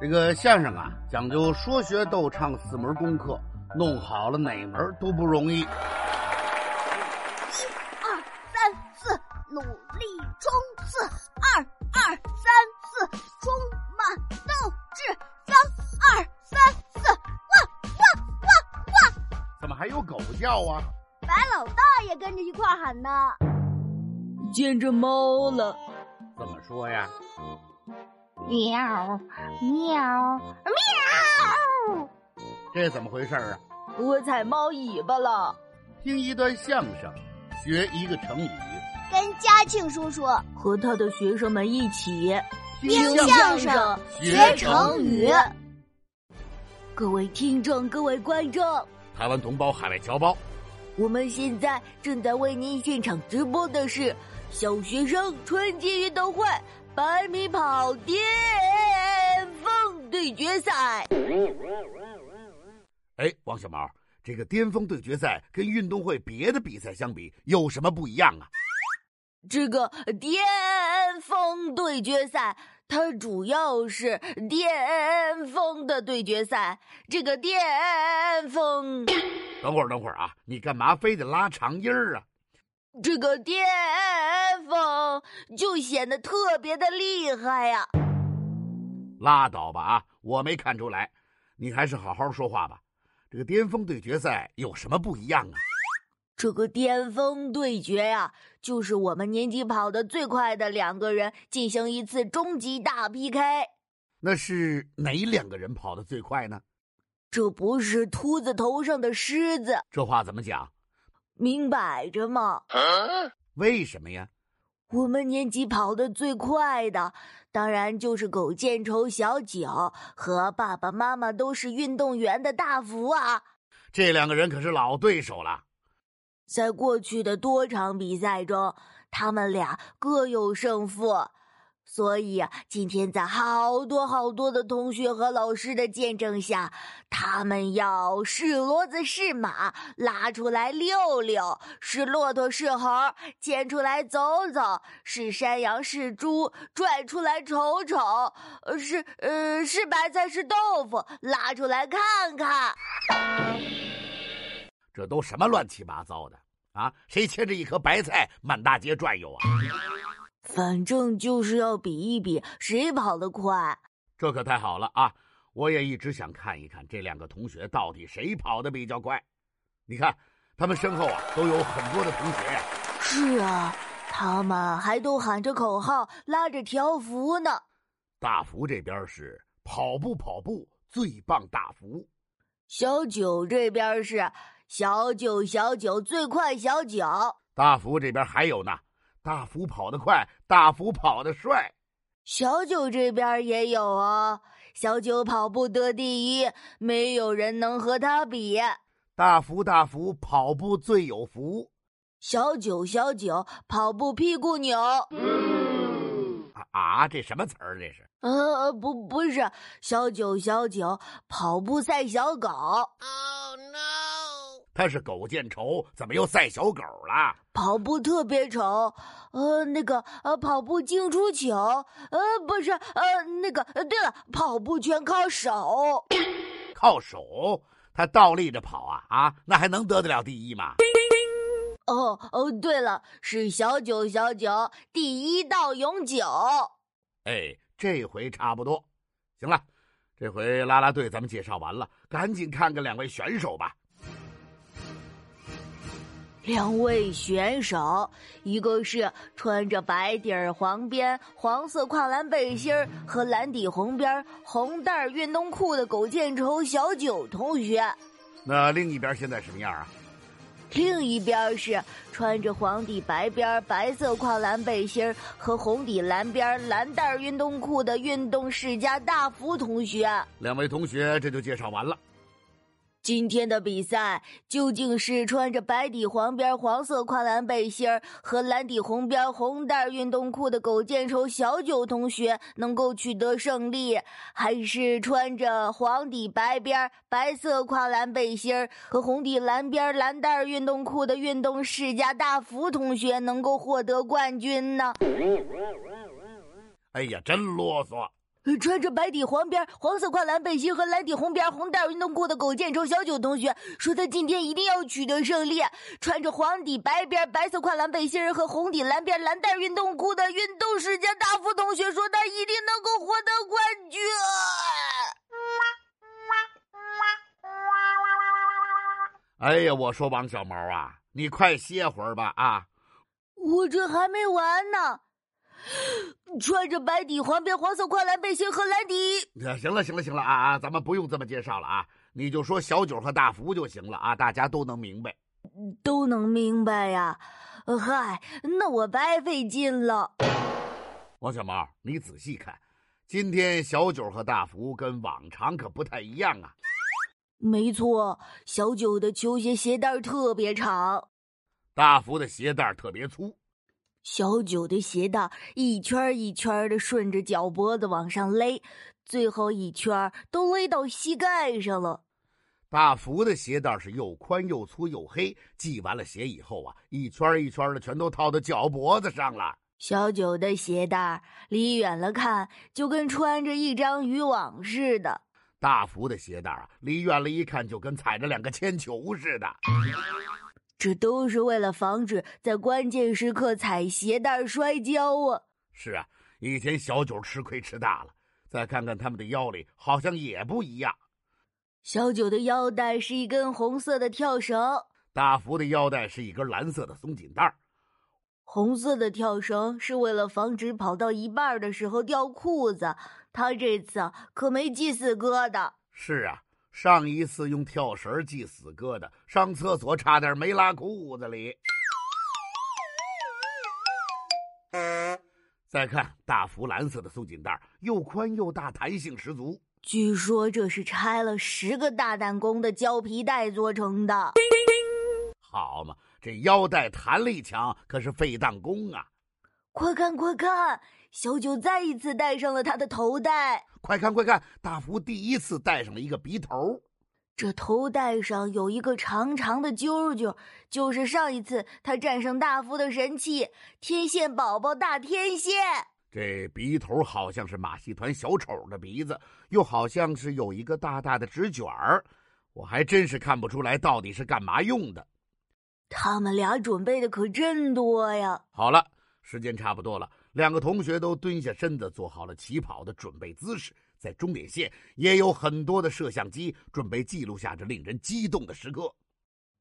这个相声啊，讲究说学逗唱四门功课，弄好了哪门都不容易。一、二、三、四，努力冲刺！二、二、三、四，充满斗志！三、二、三、四，汪汪汪汪！怎么还有狗叫啊？白老大也跟着一块喊呢。见着猫了，怎么说呀？喵喵喵！这怎么回事啊？我踩猫尾巴了。听一段相声，学一个成语，跟嘉庆叔叔和他的学生们一起听相声学成语。各位听众，各位观众，台湾同胞、海外侨胞，我们现在正在为您现场直播的是小学生春季运动会百米跑巅峰对决赛。哎，王小毛，这个巅峰对决赛跟运动会别的比赛相比有什么不一样啊？这个巅峰对决赛，它主要是巅峰的对决赛。这个巅峰，等会儿，等会儿啊，你干嘛非得拉长音儿啊？这个巅峰就显得特别的厉害呀！拉倒吧啊，我没看出来，你还是好好说话吧。这个巅峰对决赛有什么不一样啊？这个巅峰对决呀，就是我们年级跑得最快的两个人进行一次终极大 PK。那是哪两个人跑得最快呢？这不是秃子头上的狮子，这话怎么讲？明摆着嘛。为什么呀？我们年级跑得最快的，当然就是狗见愁小九和爸爸妈妈都是运动员的大福啊。这两个人可是老对手了。在过去的多场比赛中，他们俩各有胜负，所以今天在好多好多的同学和老师的见证下，他们要是骡子是马拉出来溜溜，是骆驼是猴牵出来走走，是山羊是猪拽出来瞅瞅，是呃是白菜是豆腐拉出来看看。这都什么乱七八糟的啊！谁牵着一颗白菜满大街转悠啊？反正就是要比一比谁跑得快。这可太好了啊！我也一直想看一看这两个同学到底谁跑得比较快。你看，他们身后啊都有很多的同学呀。是啊，他们还都喊着口号，拉着条幅呢。大福这边是跑步跑步最棒大福，小九这边是。小九，小九最快，小九。大福这边还有呢，大福跑得快，大福跑得帅。小九这边也有啊，小九跑步得第一，没有人能和他比。大福，大福跑步最有福。小九，小九跑步屁股扭。啊啊！这什么词儿？这是？呃，不，不是。小九，小九跑步赛小狗。哦，no 他是狗见愁，怎么又赛小狗了？跑步特别丑，呃，那个呃，跑步进出球，呃，不是，呃，那个，对了，跑步全靠手，靠手，他倒立着跑啊啊，那还能得得了第一吗？哦哦，对了，是小九小九第一道永久。哎，这回差不多，行了，这回啦啦队咱们介绍完了，赶紧看看两位选手吧。两位选手，一个是穿着白底儿黄边黄色跨栏背心儿和蓝底红边红带运动裤的狗见愁小九同学，那另一边现在什么样啊？另一边是穿着黄底白边白色跨栏背心和红底蓝边蓝带运动裤的运动世家大福同学。两位同学，这就介绍完了。今天的比赛究竟是穿着白底黄边黄色跨栏背心和蓝底红边红带运动裤的狗见愁小九同学能够取得胜利，还是穿着黄底白边白色跨栏背心和红底蓝边蓝带运动裤的运动世家大福同学能够获得冠军呢？哎呀，真啰嗦！穿着白底黄边、黄色跨栏背心和蓝底红边红带运动裤的狗见愁小九同学说，他今天一定要取得胜利。穿着黄底白边白色跨栏背心和红底蓝边蓝带运动裤的运动世家大福同学说，他一定能够获得冠军。哎呀，我说王小毛啊，你快歇会儿吧啊！我这还没完呢。穿着白底黄边黄色跨栏背心和蓝底。行了行了行了啊啊！咱们不用这么介绍了啊，你就说小九和大福就行了啊，大家都能明白。都能明白呀？嗨，那我白费劲了。王小毛，你仔细看，今天小九和大福跟往常可不太一样啊。没错，小九的球鞋鞋带特别长，大福的鞋带特别粗。小九的鞋带一圈一圈的顺着脚脖子往上勒，最后一圈都勒到膝盖上了。大福的鞋带是又宽又粗又黑，系完了鞋以后啊，一圈一圈的全都套到脚脖子上了。小九的鞋带离远了看就跟穿着一张渔网似的，大福的鞋带啊，离远了一看就跟踩着两个铅球似的。这都是为了防止在关键时刻踩鞋带摔跤啊！是啊，以前小九吃亏吃大了。再看看他们的腰里，好像也不一样。小九的腰带是一根红色的跳绳，大福的腰带是一根蓝色的松紧带。红色的跳绳是为了防止跑到一半的时候掉裤子，他这次可没系死疙瘩。是啊。上一次用跳绳系死疙瘩，上厕所差点没拉裤子里。再看大幅蓝色的松紧带，又宽又大，弹性十足。据说这是拆了十个大弹弓的胶皮带做成的。好嘛，这腰带弹力强，可是废弹弓啊！快看快看，小九再一次戴上了他的头戴。快看快看，大福第一次戴上了一个鼻头。这头戴上有一个长长的揪揪，就是上一次他战胜大福的神器——天线宝宝大天线。这鼻头好像是马戏团小丑的鼻子，又好像是有一个大大的纸卷儿，我还真是看不出来到底是干嘛用的。他们俩准备的可真多呀！好了，时间差不多了。两个同学都蹲下身子，做好了起跑的准备姿势。在终点线也有很多的摄像机，准备记录下这令人激动的时刻。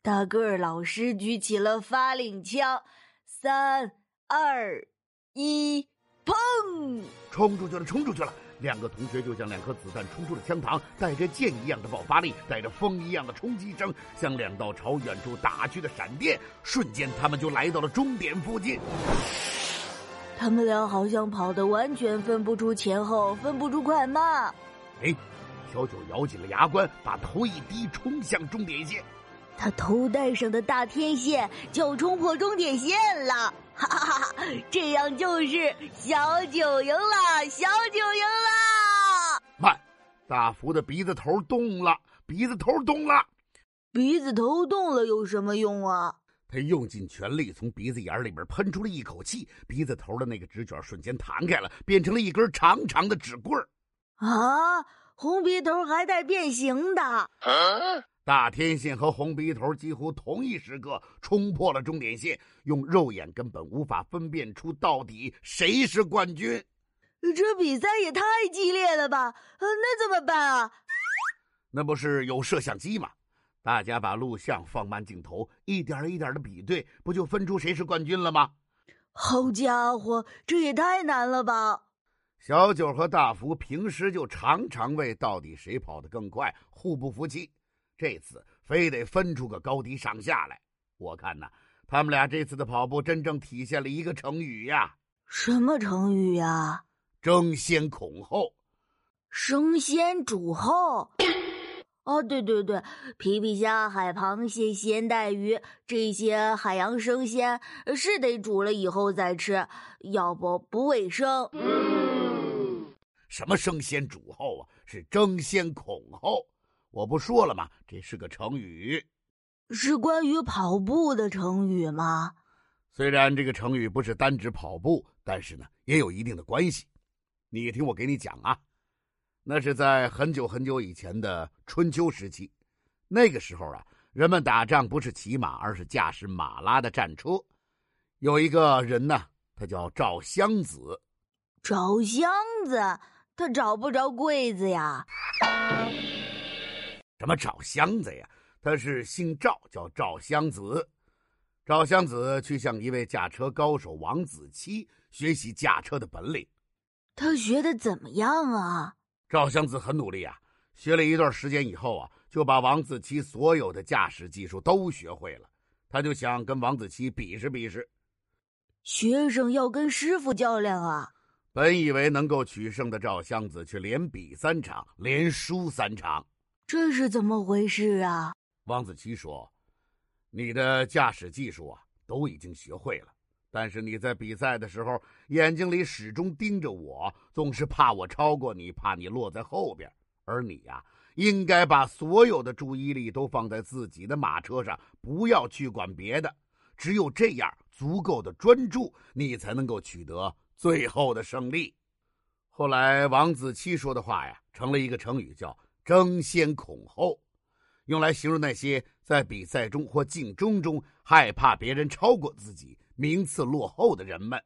大个儿老师举起了发令枪，三二一，砰！冲出去了，冲出去了！两个同学就像两颗子弹冲出了枪膛，带着箭一样的爆发力，带着风一样的冲击声，像两道朝远处打去的闪电。瞬间，他们就来到了终点附近。他们俩好像跑得完全分不出前后，分不出快慢。哎，小九咬紧了牙关，把头一低，冲向终点线。他头戴上的大天线就冲破终点线了，哈哈哈！这样就是小九赢了，小九赢了。慢，大福的鼻子头动了，鼻子头动了，鼻子头动了有什么用啊？他用尽全力从鼻子眼里边喷出了一口气，鼻子头的那个纸卷瞬间弹开了，变成了一根长长的纸棍儿。啊，红鼻头还带变形的！大天线和红鼻头几乎同一时刻冲破了终点线，用肉眼根本无法分辨出到底谁是冠军。这比赛也太激烈了吧？那怎么办啊？那不是有摄像机吗？大家把录像放慢镜头，一点一点的比对，不就分出谁是冠军了吗？好家伙，这也太难了吧！小九和大福平时就常常为到底谁跑得更快互不服气，这次非得分出个高低上下来。我看呐，他们俩这次的跑步真正体现了一个成语呀！什么成语呀？争先恐后，争先主后。哦，对对对，皮皮虾、海螃蟹、咸带鱼这些海洋生鲜是得煮了以后再吃，要不不卫生。什么生鲜煮后啊？是争先恐后。我不说了吗？这是个成语，是关于跑步的成语吗？虽然这个成语不是单指跑步，但是呢，也有一定的关系。你听我给你讲啊。那是在很久很久以前的春秋时期，那个时候啊，人们打仗不是骑马，而是驾驶马拉的战车。有一个人呢，他叫赵襄子。赵襄子，他找不着柜子呀？什么找箱子呀？他是姓赵，叫赵襄子。赵襄子去向一位驾车高手王子期学习驾车的本领。他学的怎么样啊？赵襄子很努力啊，学了一段时间以后啊，就把王子期所有的驾驶技术都学会了。他就想跟王子期比试比试。学生要跟师傅较量啊！本以为能够取胜的赵襄子，却连比三场，连输三场。这是怎么回事啊？王子期说：“你的驾驶技术啊，都已经学会了。”但是你在比赛的时候，眼睛里始终盯着我，总是怕我超过你，怕你落在后边。而你呀，应该把所有的注意力都放在自己的马车上，不要去管别的。只有这样，足够的专注，你才能够取得最后的胜利。后来，王子期说的话呀，成了一个成语，叫“争先恐后”，用来形容那些在比赛中或竞争中害怕别人超过自己。名次落后的人们，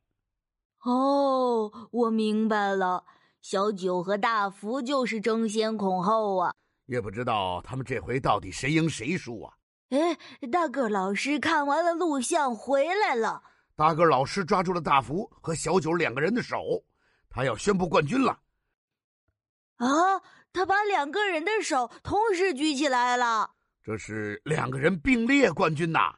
哦，我明白了，小九和大福就是争先恐后啊！也不知道他们这回到底谁赢谁输啊？哎，大个老师看完了录像回来了。大个老师抓住了大福和小九两个人的手，他要宣布冠军了。啊！他把两个人的手同时举起来了，这是两个人并列冠军呐！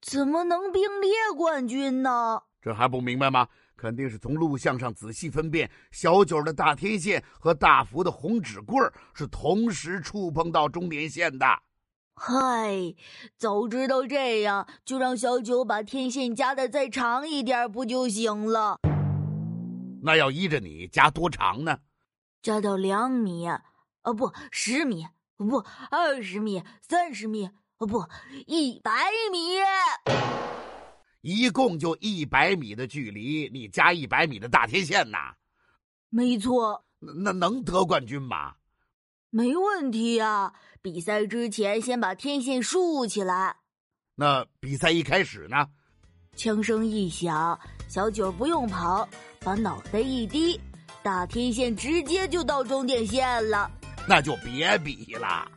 怎么能并列冠军呢？这还不明白吗？肯定是从录像上仔细分辨，小九的大天线和大福的红纸棍是同时触碰到终点线的。嗨，早知道这样，就让小九把天线加的再长一点不就行了？那要依着你加多长呢？加到两米，哦不，十米，不，二十米，三十米。哦不，一百米，一共就一百米的距离，你加一百米的大天线呐？没错，那能得冠军吗？没问题呀！比赛之前先把天线竖起来。那比赛一开始呢？枪声一响，小九不用跑，把脑袋一低，大天线直接就到终点线了。那就别比了。